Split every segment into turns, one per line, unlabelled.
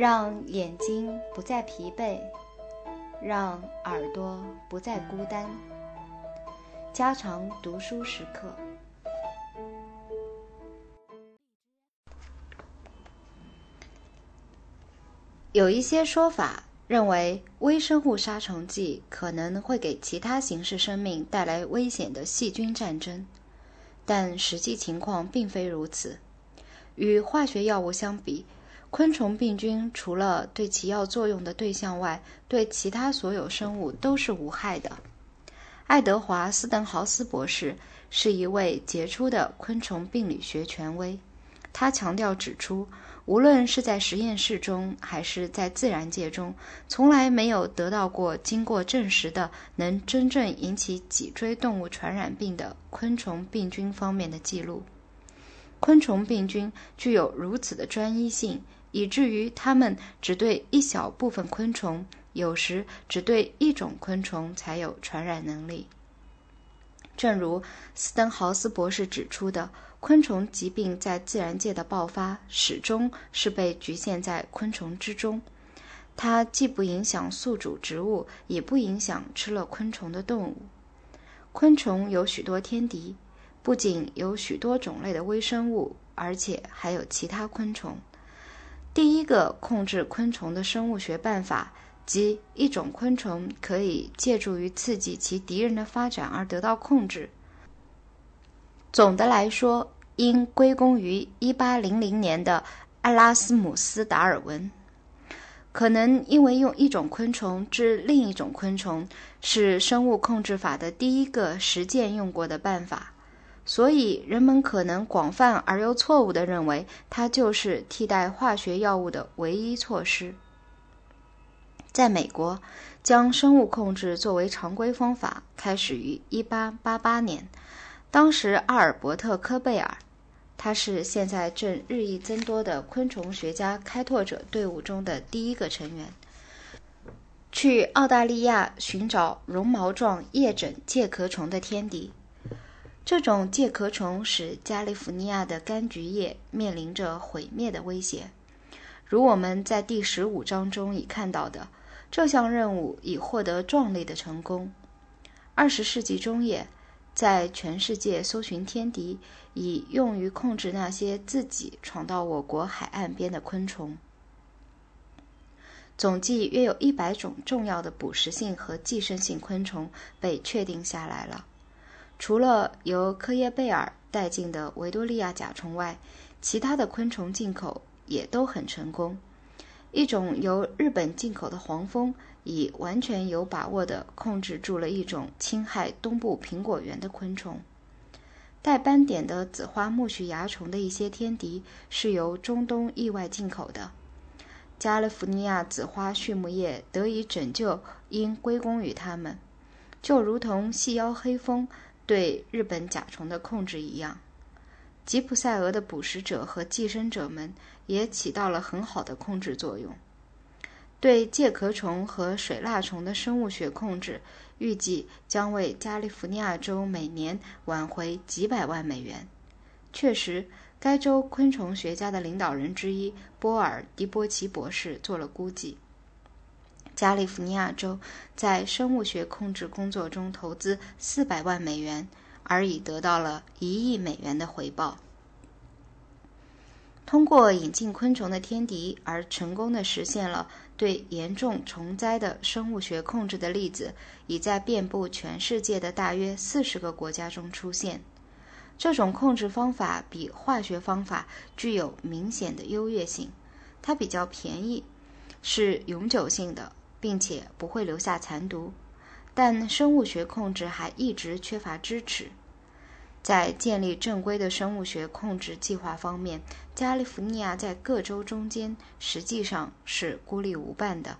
让眼睛不再疲惫，让耳朵不再孤单。加长读书时刻。有一些说法认为，微生物杀虫剂可能会给其他形式生命带来危险的细菌战争，但实际情况并非如此。与化学药物相比，昆虫病菌除了对其药作用的对象外，对其他所有生物都是无害的。爱德华·斯登豪斯博士是一位杰出的昆虫病理学权威，他强调指出，无论是在实验室中还是在自然界中，从来没有得到过经过证实的能真正引起脊椎动物传染病的昆虫病菌方面的记录。昆虫病菌具有如此的专一性。以至于它们只对一小部分昆虫，有时只对一种昆虫才有传染能力。正如斯登豪斯博士指出的，昆虫疾病在自然界的爆发始终是被局限在昆虫之中。它既不影响宿主植物，也不影响吃了昆虫的动物。昆虫有许多天敌，不仅有许多种类的微生物，而且还有其他昆虫。第一个控制昆虫的生物学办法，即一种昆虫可以借助于刺激其敌人的发展而得到控制。总的来说，应归功于1800年的埃拉斯姆斯·达尔文。可能因为用一种昆虫治另一种昆虫是生物控制法的第一个实践用过的办法。所以，人们可能广泛而又错误地认为，它就是替代化学药物的唯一措施。在美国，将生物控制作为常规方法开始于1888年。当时，阿尔伯特·科贝尔，他是现在正日益增多的昆虫学家开拓者队伍中的第一个成员，去澳大利亚寻找绒毛状叶枕介壳虫的天敌。这种介壳虫使加利福尼亚的柑橘叶面临着毁灭的威胁。如我们在第十五章中已看到的，这项任务已获得壮丽的成功。二十世纪中叶，在全世界搜寻天敌，以用于控制那些自己闯到我国海岸边的昆虫。总计约有一百种重要的捕食性和寄生性昆虫被确定下来了。除了由科耶贝尔带进的维多利亚甲虫外，其他的昆虫进口也都很成功。一种由日本进口的黄蜂，已完全有把握地控制住了一种侵害东部苹果园的昆虫。带斑点的紫花苜蓿蚜虫的一些天敌是由中东意外进口的。加利福尼亚紫花畜牧业得以拯救，应归功于它们，就如同细腰黑蜂。对日本甲虫的控制一样，吉普赛蛾的捕食者和寄生者们也起到了很好的控制作用。对介壳虫和水蜡虫的生物学控制，预计将为加利福尼亚州每年挽回几百万美元。确实，该州昆虫学家的领导人之一波尔·迪波奇博士做了估计。加利福尼亚州在生物学控制工作中投资四百万美元，而已得到了一亿美元的回报。通过引进昆虫的天敌而成功的实现了对严重虫灾的生物学控制的例子，已在遍布全世界的大约四十个国家中出现。这种控制方法比化学方法具有明显的优越性，它比较便宜，是永久性的。并且不会留下残毒，但生物学控制还一直缺乏支持。在建立正规的生物学控制计划方面，加利福尼亚在各州中间实际上是孤立无伴的。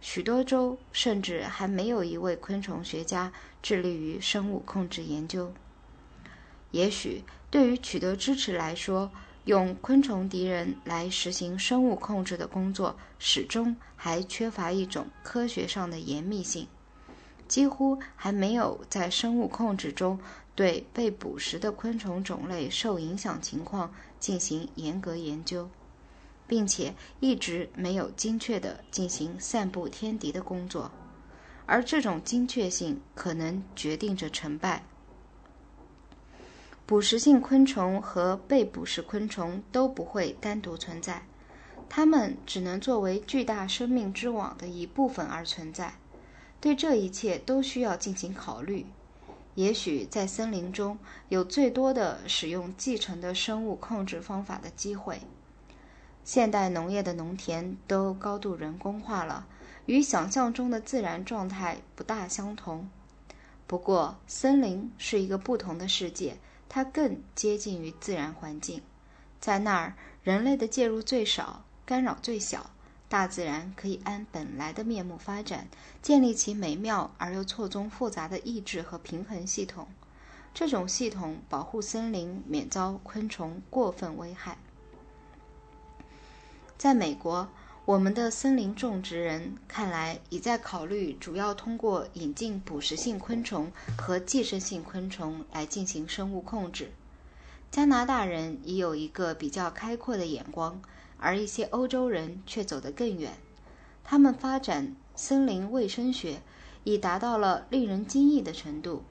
许多州甚至还没有一位昆虫学家致力于生物控制研究。也许对于取得支持来说，用昆虫敌人来实行生物控制的工作，始终还缺乏一种科学上的严密性，几乎还没有在生物控制中对被捕食的昆虫种类受影响情况进行严格研究。并且一直没有精确地进行散布天敌的工作，而这种精确性可能决定着成败。捕食性昆虫和被捕食昆虫都不会单独存在，它们只能作为巨大生命之网的一部分而存在。对这一切都需要进行考虑。也许在森林中有最多的使用继承的生物控制方法的机会。现代农业的农田都高度人工化了，与想象中的自然状态不大相同。不过，森林是一个不同的世界。它更接近于自然环境，在那儿，人类的介入最少，干扰最小，大自然可以按本来的面目发展，建立起美妙而又错综复杂的意志和平衡系统。这种系统保护森林免遭昆虫过分危害。在美国。我们的森林种植人看来已在考虑，主要通过引进捕食性昆虫和寄生性昆虫来进行生物控制。加拿大人已有一个比较开阔的眼光，而一些欧洲人却走得更远。他们发展森林卫生学，已达到了令人惊异的程度。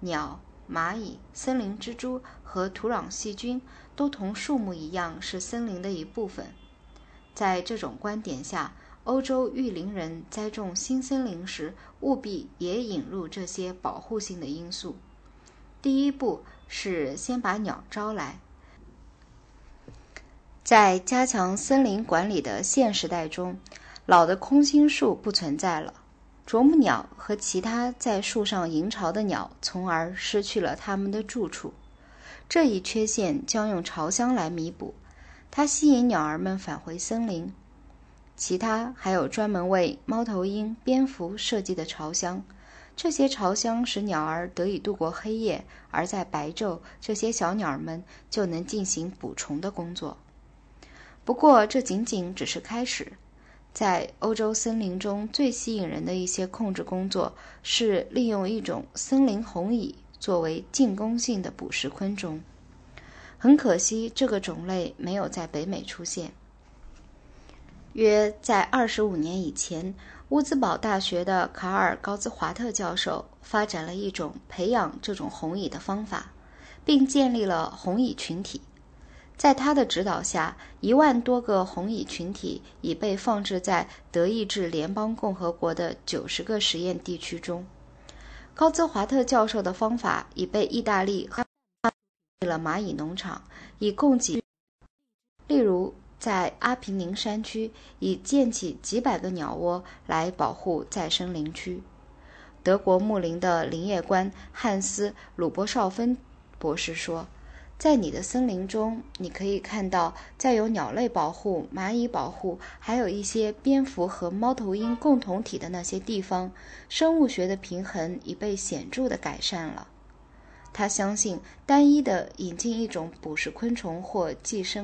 鸟、蚂蚁、森林蜘蛛和土壤细菌都同树木一样是森林的一部分。在这种观点下，欧洲育林人栽种新森林时，务必也引入这些保护性的因素。第一步是先把鸟招来。在加强森林管理的现时代中，老的空心树不存在了，啄木鸟和其他在树上营巢的鸟，从而失去了它们的住处。这一缺陷将用巢箱来弥补。它吸引鸟儿们返回森林。其他还有专门为猫头鹰、蝙蝠设计的巢箱，这些巢箱使鸟儿得以度过黑夜，而在白昼，这些小鸟儿们就能进行捕虫的工作。不过，这仅仅只是开始。在欧洲森林中最吸引人的一些控制工作，是利用一种森林红蚁作为进攻性的捕食昆虫。很可惜，这个种类没有在北美出现。约在二十五年以前，乌兹堡大学的卡尔高兹华特教授发展了一种培养这种红蚁的方法，并建立了红蚁群体。在他的指导下，一万多个红蚁群体已被放置在德意志联邦共和国的九十个实验地区中。高兹华特教授的方法已被意大利和了蚂蚁农场，以供给。例如，在阿平宁山区，已建起几百个鸟窝来保护再生林区。德国牧林的林业官汉斯·鲁波绍芬博士说：“在你的森林中，你可以看到，在有鸟类保护、蚂蚁保护，还有一些蝙蝠和猫头鹰共同体的那些地方，生物学的平衡已被显著的改善了。”他相信，单一的引进一种捕食昆虫或寄生。